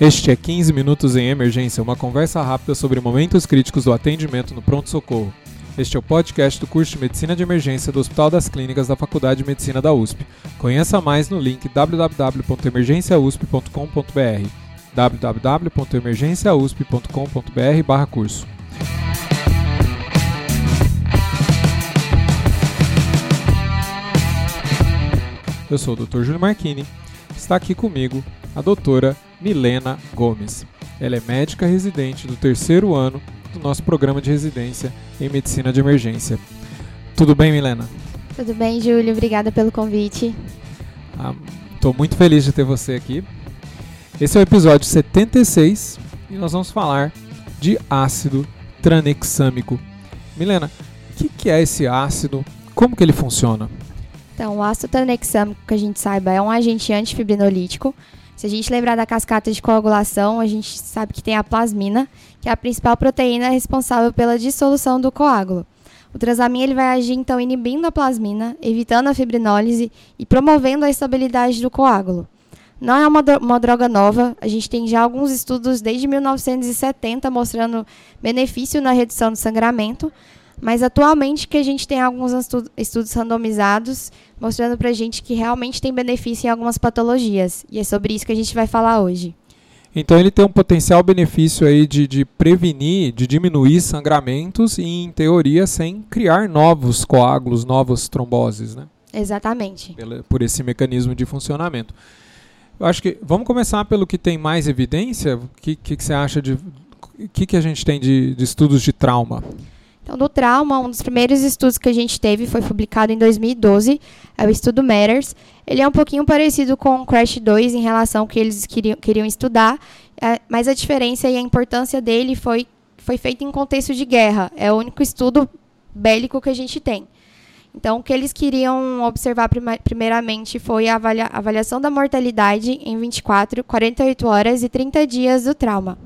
Este é 15 Minutos em Emergência, uma conversa rápida sobre momentos críticos do atendimento no pronto-socorro. Este é o podcast do curso de Medicina de Emergência do Hospital das Clínicas da Faculdade de Medicina da USP. Conheça mais no link www.emergenciausp.com.br www.emergenciausp.com.br/curso. Eu sou o Dr. Júlio Marchini. Está aqui comigo a doutora Milena Gomes. Ela é médica residente do terceiro ano do nosso programa de residência em medicina de emergência. Tudo bem, Milena? Tudo bem, Júlio. Obrigada pelo convite. Estou ah, muito feliz de ter você aqui. Esse é o episódio 76 e nós vamos falar de ácido tranexâmico. Milena, o que, que é esse ácido? Como que ele funciona? Então, o ácido tranexâmico, que a gente saiba, é um agente antifibrinolítico. Se a gente lembrar da cascata de coagulação, a gente sabe que tem a plasmina, que é a principal proteína responsável pela dissolução do coágulo. O transamin ele vai agir então inibindo a plasmina, evitando a fibrinólise e promovendo a estabilidade do coágulo. Não é uma, uma droga nova, a gente tem já alguns estudos desde 1970 mostrando benefício na redução do sangramento, mas atualmente que a gente tem alguns estudos randomizados mostrando para a gente que realmente tem benefício em algumas patologias. E é sobre isso que a gente vai falar hoje. Então ele tem um potencial benefício aí de, de prevenir, de diminuir sangramentos e, em teoria, sem criar novos coágulos, novas tromboses, né? Exatamente. Pela, por esse mecanismo de funcionamento. Eu acho que vamos começar pelo que tem mais evidência. O que, que, que você acha de. O que, que a gente tem de, de estudos de trauma? Então, do trauma, um dos primeiros estudos que a gente teve foi publicado em 2012, é o estudo Matters. Ele é um pouquinho parecido com o Crash 2 em relação ao que eles queriam, queriam estudar, é, mas a diferença e a importância dele foi, foi feita em contexto de guerra. É o único estudo bélico que a gente tem. Então, o que eles queriam observar primeiramente foi a avalia avaliação da mortalidade em 24, 48 horas e 30 dias do trauma.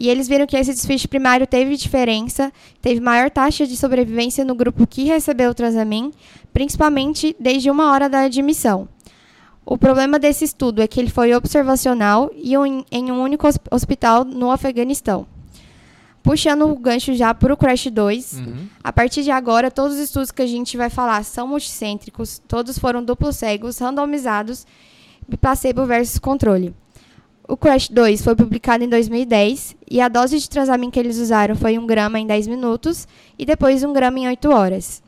E eles viram que esse desfecho primário teve diferença, teve maior taxa de sobrevivência no grupo que recebeu o Transamin, principalmente desde uma hora da admissão. O problema desse estudo é que ele foi observacional e um, em um único hospital no Afeganistão. Puxando o gancho já para o Crash 2, uhum. a partir de agora, todos os estudos que a gente vai falar são multicêntricos, todos foram duplos cegos, randomizados, placebo versus controle. O Crash 2 foi publicado em 2010 e a dose de transamin que eles usaram foi 1 grama em 10 minutos e depois 1 grama em 8 horas.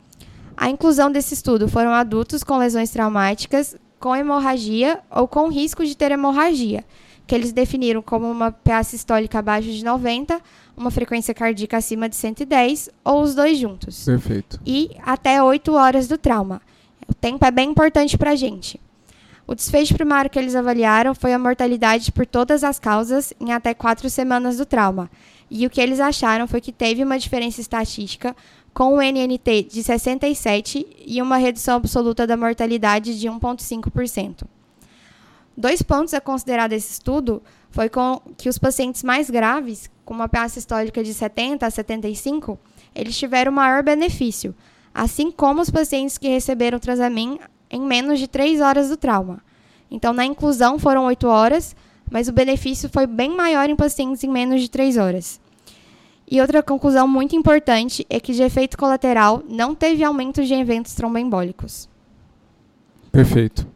A inclusão desse estudo foram adultos com lesões traumáticas, com hemorragia ou com risco de ter hemorragia, que eles definiram como uma PA sistólica abaixo de 90, uma frequência cardíaca acima de 110 ou os dois juntos. Perfeito. E até 8 horas do trauma. O tempo é bem importante para a gente. O desfecho primário que eles avaliaram foi a mortalidade por todas as causas em até quatro semanas do trauma. E o que eles acharam foi que teve uma diferença estatística com o NNT de 67 e uma redução absoluta da mortalidade de 1,5%. Dois pontos a considerar desse estudo foi com que os pacientes mais graves, com uma PA sistólica de 70 a 75, eles tiveram maior benefício, assim como os pacientes que receberam Transamin em menos de 3 horas do trauma. Então, na inclusão foram 8 horas, mas o benefício foi bem maior em pacientes em menos de 3 horas. E outra conclusão muito importante é que de efeito colateral não teve aumento de eventos tromboembólicos. Perfeito.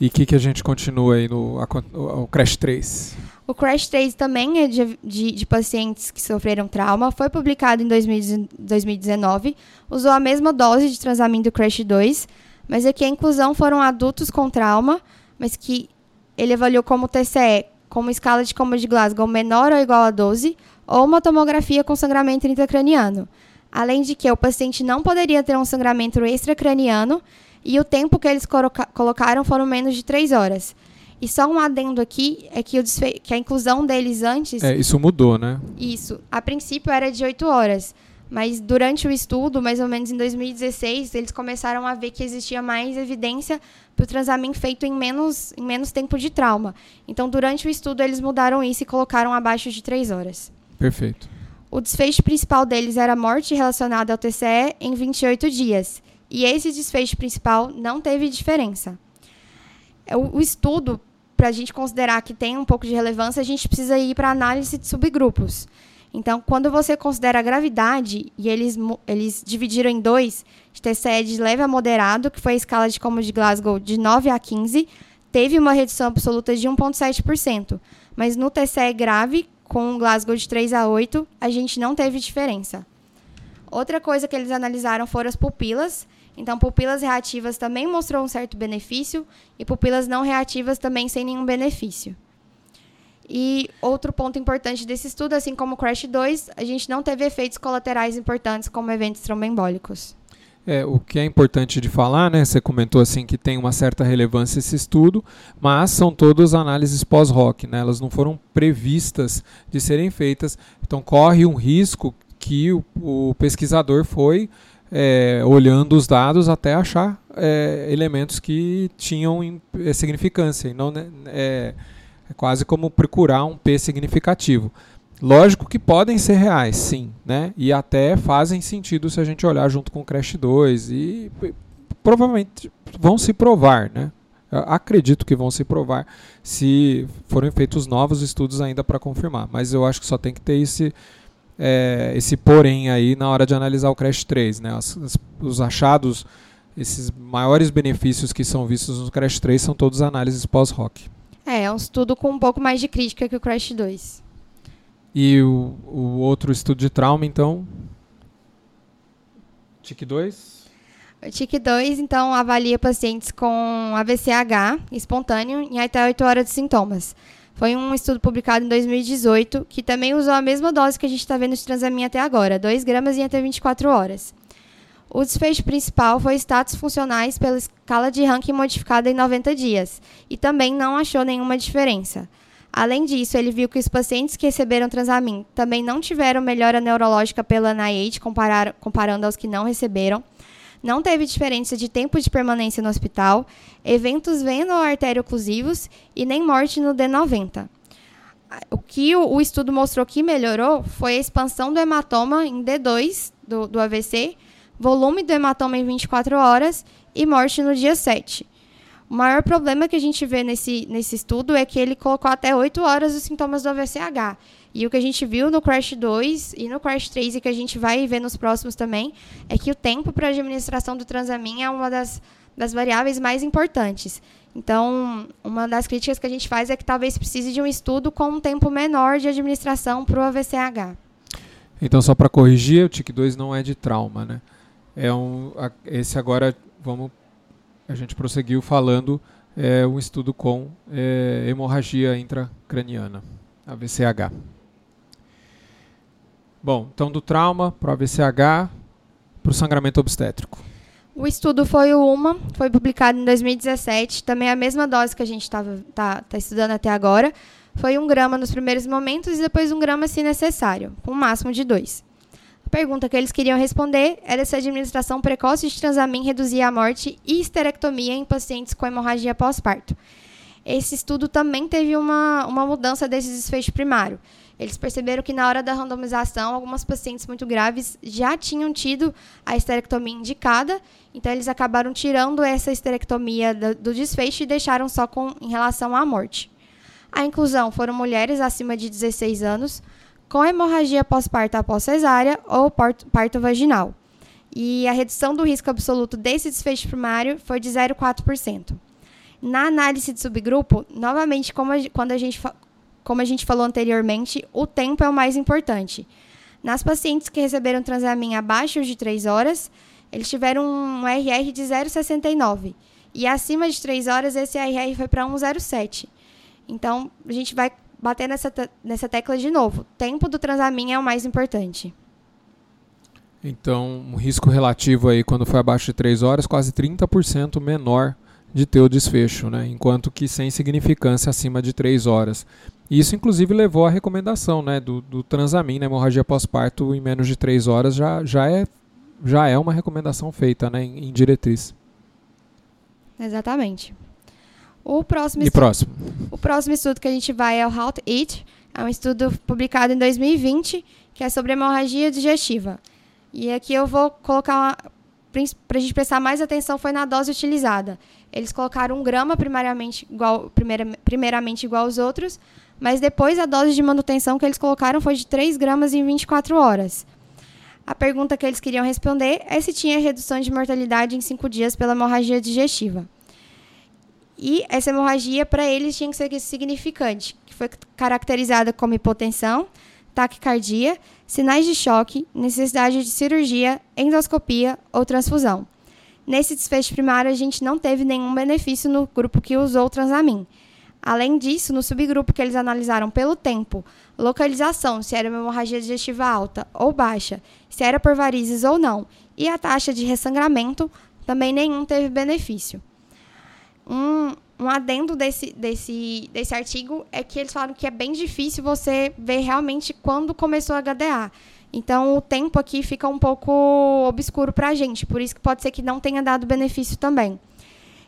E o que, que a gente continua aí no o CRASH 3? O CRASH 3 também é de, de, de, pacientes que sofreram trauma, foi publicado em 2019, usou a mesma dose de transamin do CRASH 2, mas aqui a inclusão foram adultos com trauma, mas que ele avaliou como TCE, como escala de coma de Glasgow menor ou igual a 12, ou uma tomografia com sangramento intracraniano. Além de que o paciente não poderia ter um sangramento extracraniano e o tempo que eles colocaram foram menos de 3 horas. E só um adendo aqui é que, que a inclusão deles antes. É, isso mudou, né? Isso. A princípio era de 8 horas. Mas durante o estudo, mais ou menos em 2016, eles começaram a ver que existia mais evidência para o transamento feito em menos, em menos tempo de trauma. Então, durante o estudo, eles mudaram isso e colocaram abaixo de 3 horas. Perfeito. O desfecho principal deles era morte relacionada ao TCE em 28 dias. E esse desfecho principal não teve diferença. O, o estudo para a gente considerar que tem um pouco de relevância, a gente precisa ir para análise de subgrupos. Então, quando você considera a gravidade, e eles, eles dividiram em dois, de TCE de leve a moderado, que foi a escala de como de Glasgow de 9 a 15, teve uma redução absoluta de 1,7%. Mas no TCE grave, com Glasgow de 3 a 8, a gente não teve diferença. Outra coisa que eles analisaram foram as pupilas. Então, pupilas reativas também mostrou um certo benefício e pupilas não reativas também sem nenhum benefício. E outro ponto importante desse estudo, assim como o CRASH 2, a gente não teve efeitos colaterais importantes como eventos tromboembólicos. É, o que é importante de falar, né? Você comentou assim que tem uma certa relevância esse estudo, mas são todas análises pós-hoc, né? Elas não foram previstas de serem feitas, então corre um risco que o, o pesquisador foi é, olhando os dados até achar é, elementos que tinham é, significância, e não né, é, é quase como procurar um P significativo. Lógico que podem ser reais, sim, né? E até fazem sentido se a gente olhar junto com o Crash 2 e provavelmente vão se provar, né? Eu acredito que vão se provar se forem feitos novos estudos ainda para confirmar, mas eu acho que só tem que ter esse é, esse porém aí na hora de analisar o Crash 3, né? As, as, os achados, esses maiores benefícios que são vistos no Crash 3 são todos análises pós-rock. É, é um estudo com um pouco mais de crítica que o Crash 2. E o, o outro estudo de trauma, então? TIC 2? O TIC 2, então, avalia pacientes com AVCH espontâneo em até 8 horas de sintomas. Foi um estudo publicado em 2018 que também usou a mesma dose que a gente está vendo de transaminha até agora, 2 gramas em até 24 horas. O desfecho principal foi status funcionais pela escala de ranking modificada em 90 dias e também não achou nenhuma diferença. Além disso, ele viu que os pacientes que receberam Transamin também não tiveram melhora neurológica pela NIH, comparando aos que não receberam. Não teve diferença de tempo de permanência no hospital, eventos veno-arterioclusivos e nem morte no D90. O que o, o, estudo mostrou que melhorou foi a expansão do hematoma em D2 do, do AVC, volume do hematoma em 24 horas e morte no dia 7. O maior problema que a gente vê nesse, nesse estudo é que ele colocou até 8 horas os sintomas do AVCH. E o que a gente viu no Crash 2 e no Crash 3 e que a gente vai ver nos próximos também é que o tempo para a administração do Transamin é uma das, das variáveis mais importantes. Então, uma das críticas que a gente faz é que talvez precise de um estudo com um tempo menor de administração para o AVCH. Então, só para corrigir, o TIC2 não é de trauma, né? É um, esse agora, vamos a gente prosseguiu falando é, um estudo com é, hemorragia intracraniana, AVCH. Bom, então do trauma para o AVCH para o sangramento obstétrico. O estudo foi o UMA, foi publicado em 2017, também a mesma dose que a gente está tá, tá estudando até agora. Foi um grama nos primeiros momentos e depois um grama se necessário, com um máximo de dois. A pergunta que eles queriam responder era se a administração precoce de transamin reduzia a morte e histerectomia em pacientes com hemorragia pós-parto. Esse estudo também teve uma, uma mudança desse desfecho primário. Eles perceberam que na hora da randomização, algumas pacientes muito graves já tinham tido a histerectomia indicada, então eles acabaram tirando essa histerectomia do, do desfecho e deixaram só com em relação à morte. A inclusão foram mulheres acima de 16 anos, com hemorragia pós-parto após cesárea ou parto vaginal. E a redução do risco absoluto desse desfecho primário foi de 0,4%. Na análise de subgrupo, novamente, como a, quando a gente, como a gente falou anteriormente, o tempo é o mais importante. Nas pacientes que receberam transamin abaixo de 3 horas, eles tiveram um RR de 0,69. E acima de 3 horas, esse RR foi para 1,07. Então, a gente vai bater nessa, te nessa tecla de novo. Tempo do transamin é o mais importante. Então, um risco relativo aí, quando foi abaixo de 3 horas, quase 30% menor de ter o desfecho, né? enquanto que sem significância acima de 3 horas. Isso, inclusive, levou à recomendação né, do, do transamin na hemorragia pós-parto em menos de 3 horas, já, já, é, já é uma recomendação feita né, em, em diretriz. Exatamente. O próximo estudo, próximo? O próximo estudo que a gente vai é o to Eat. É um estudo publicado em 2020, que é sobre hemorragia digestiva. E aqui eu vou colocar uma, para a gente prestar mais atenção foi na dose utilizada. Eles colocaram um grama primariamente igual, primeira, primeiramente igual aos outros, mas depois a dose de manutenção que eles colocaram foi de 3 gramas em 24 horas. A pergunta que eles queriam responder é se tinha redução de mortalidade em 5 dias pela hemorragia digestiva. E essa hemorragia, para eles, tinha que ser significante, que foi caracterizada como hipotensão, taquicardia, sinais de choque, necessidade de cirurgia, endoscopia ou transfusão. Nesse desfecho primário, a gente não teve nenhum benefício no grupo que usou o transamin. Além disso, no subgrupo que eles analisaram pelo tempo, localização, se era uma hemorragia digestiva alta ou baixa, se era por varizes ou não, e a taxa de ressangramento, também nenhum teve benefício. Um, um adendo desse, desse, desse artigo é que eles falaram que é bem difícil você ver realmente quando começou a HDA. Então, o tempo aqui fica um pouco obscuro para a gente, por isso que pode ser que não tenha dado benefício também.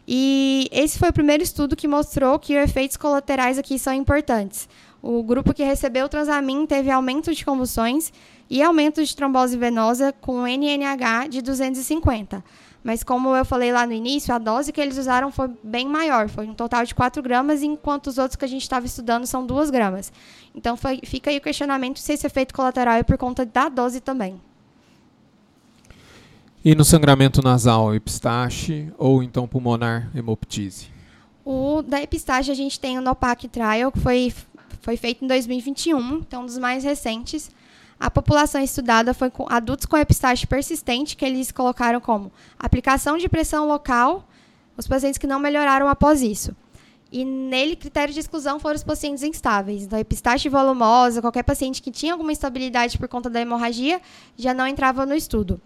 E esse foi o primeiro estudo que mostrou que os efeitos colaterais aqui são importantes. O grupo que recebeu o transamin teve aumento de convulsões e aumento de trombose venosa com NNH de 250. Mas como eu falei lá no início, a dose que eles usaram foi bem maior, foi um total de 4 gramas, enquanto os outros que a gente estava estudando são 2 gramas. Então foi, fica aí o questionamento se esse efeito colateral é por conta da dose também. E no sangramento nasal, epistaxe ou então pulmonar, hemoptise? O da epistaxe a gente tem o NOPAC Trial, que foi, foi feito em 2021, então um dos mais recentes. A população estudada foi com adultos com epistaxe persistente, que eles colocaram como aplicação de pressão local, os pacientes que não melhoraram após isso. E nele, critério de exclusão foram os pacientes instáveis. Então, epistaxe volumosa, qualquer paciente que tinha alguma instabilidade por conta da hemorragia, já não entrava no estudo.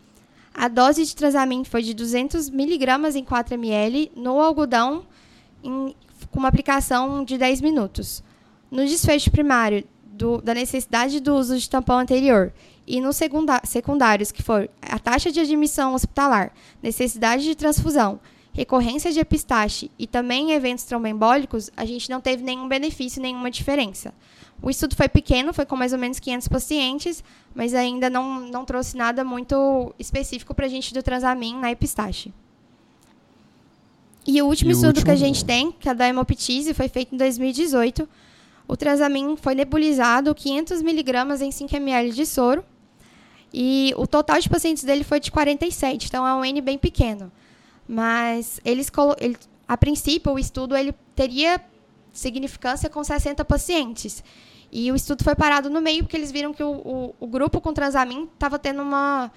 A dose de transamin foi de 200 miligramas em 4 ml no algodão, em, com uma aplicação de 10 minutos. No desfecho primário do, da necessidade do uso de tampão anterior e nos secundários, que for a taxa de admissão hospitalar, necessidade de transfusão, recorrência de epistaxe e também eventos tromboembólicos, a gente não teve nenhum benefício, nenhuma diferença. O estudo foi pequeno, foi com mais ou menos 500 pacientes, mas ainda não, não trouxe nada muito específico para a gente do transamin na epistaxe. E o último e estudo último... que a gente tem, que é da hemoptise, foi feito em 2018. O transamin foi nebulizado 500 miligramas em 5 ml de soro. E o total de pacientes dele foi de 47, então é um N bem pequeno. Mas eles, ele, a princípio, o estudo ele teria significância com 60 pacientes. E o estudo foi parado no meio porque eles viram que o, o, o grupo com transamin estava tendo uma,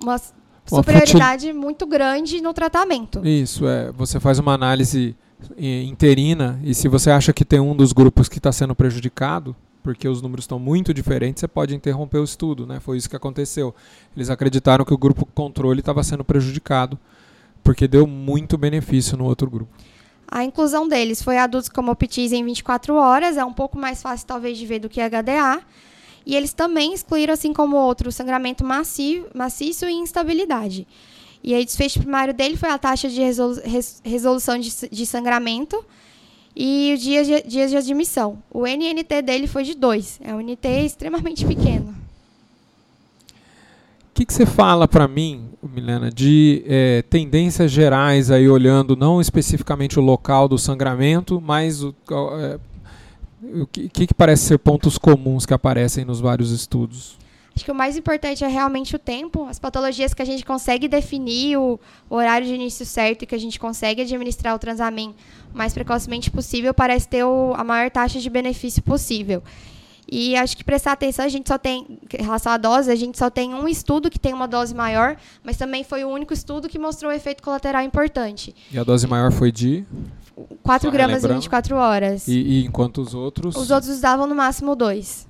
uma superioridade muito grande no tratamento. Isso, é. Você faz uma análise interina e se você acha que tem um dos grupos que está sendo prejudicado, porque os números estão muito diferentes, você pode interromper o estudo, né? Foi isso que aconteceu. Eles acreditaram que o grupo controle estava sendo prejudicado porque deu muito benefício no outro grupo. A inclusão deles foi adultos com hepatite em 24 horas, é um pouco mais fácil talvez de ver do que HDA. E eles também excluíram, assim como outro, sangramento macio, maciço e instabilidade. E aí, o desfecho primário dele foi a taxa de resolu resolução de, sangramento e o dia de, dias de admissão. O NNT dele foi de 2, é um NT extremamente pequeno que, que você fala para mim, Milena, de é, tendências gerais aí olhando não especificamente o local do sangramento, mas o, é, o que, que parece ser pontos comuns que aparecem nos vários estudos? Acho que o mais importante é realmente o tempo, as patologias que a gente consegue definir o, horário de início certo e que a gente consegue administrar o transamin o mais precocemente possível parece ter o, a maior taxa de benefício possível. E acho que prestar atenção, a gente só tem, em relação à dose, a gente só tem um estudo que tem uma dose maior, mas também foi o único estudo que mostrou um efeito colateral importante. E a dose maior foi de? 4 gramas em 24 horas. E, e enquanto os outros? Os outros davam no máximo 2.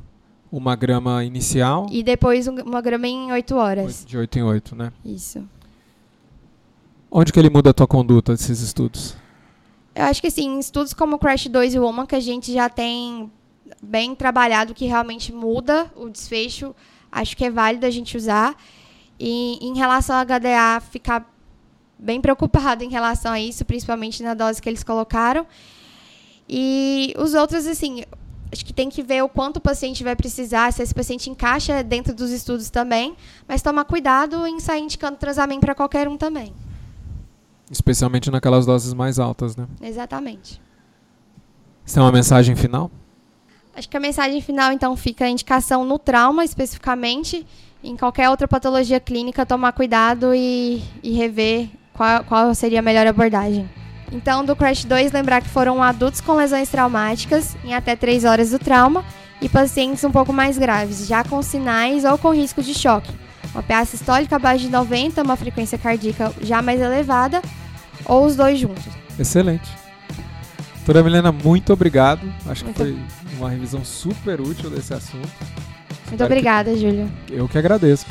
Uma grama inicial? E depois uma grama em 8 horas. De 8 em 8, né? Isso. Onde que ele muda a tua conduta desses estudos? Eu acho que assim, estudos como o Crash 2 e o Woman, que a gente já tem bem trabalhado que realmente muda o desfecho, acho que é válido a gente usar. E em relação ao HDA, ficar bem preocupado em relação a isso, principalmente na dose que eles colocaram. E os outros, assim, acho que tem que ver o quanto o paciente vai precisar, se esse paciente encaixa dentro dos estudos também, mas tomar cuidado em sair indicando transamin para qualquer um também. Especialmente naquelas doses mais altas, né? Exatamente. Você tem uma mensagem final? Acho que a mensagem final, então, fica a indicação no trauma, especificamente. Em qualquer outra patologia clínica, tomar cuidado e, e rever qual, qual seria a melhor abordagem. Então, do CRASH 2, lembrar que foram adultos com lesões traumáticas em até 3 horas do trauma e pacientes um pouco mais graves, já com sinais ou com risco de choque. Uma PA sistólica abaixo de 90, uma frequência cardíaca já mais elevada, ou os dois juntos. Excelente. Doutora Milena, muito obrigado. Acho Muito- que foi uma revisão super útil desse assunto. Muito Espero obrigada, Júlio. Eu que agradeço.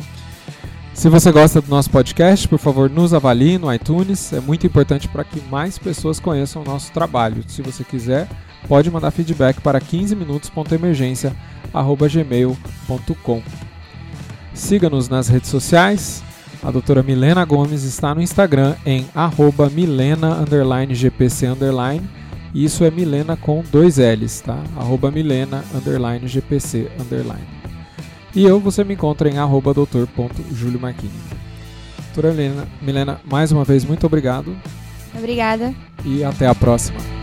Se você gosta do nosso podcast, por favor, nos avalie no iTunes. É muito importante para que mais pessoas conheçam o nosso trabalho. Se você quiser, pode mandar feedback para 15minutos.emergência@gmail.com. Siga-nos nas redes sociais. A doutora Milena Gomes está no Instagram em arroba milena underline gpc underline. Isso é Milena com dois L's, tá? Arroba milena underline gpc underline. E eu, você me encontra em arroba doutor.juliomarquini. Doutora Milena, Milena, mais uma vez, muito obrigado Obrigada. e até a próxima.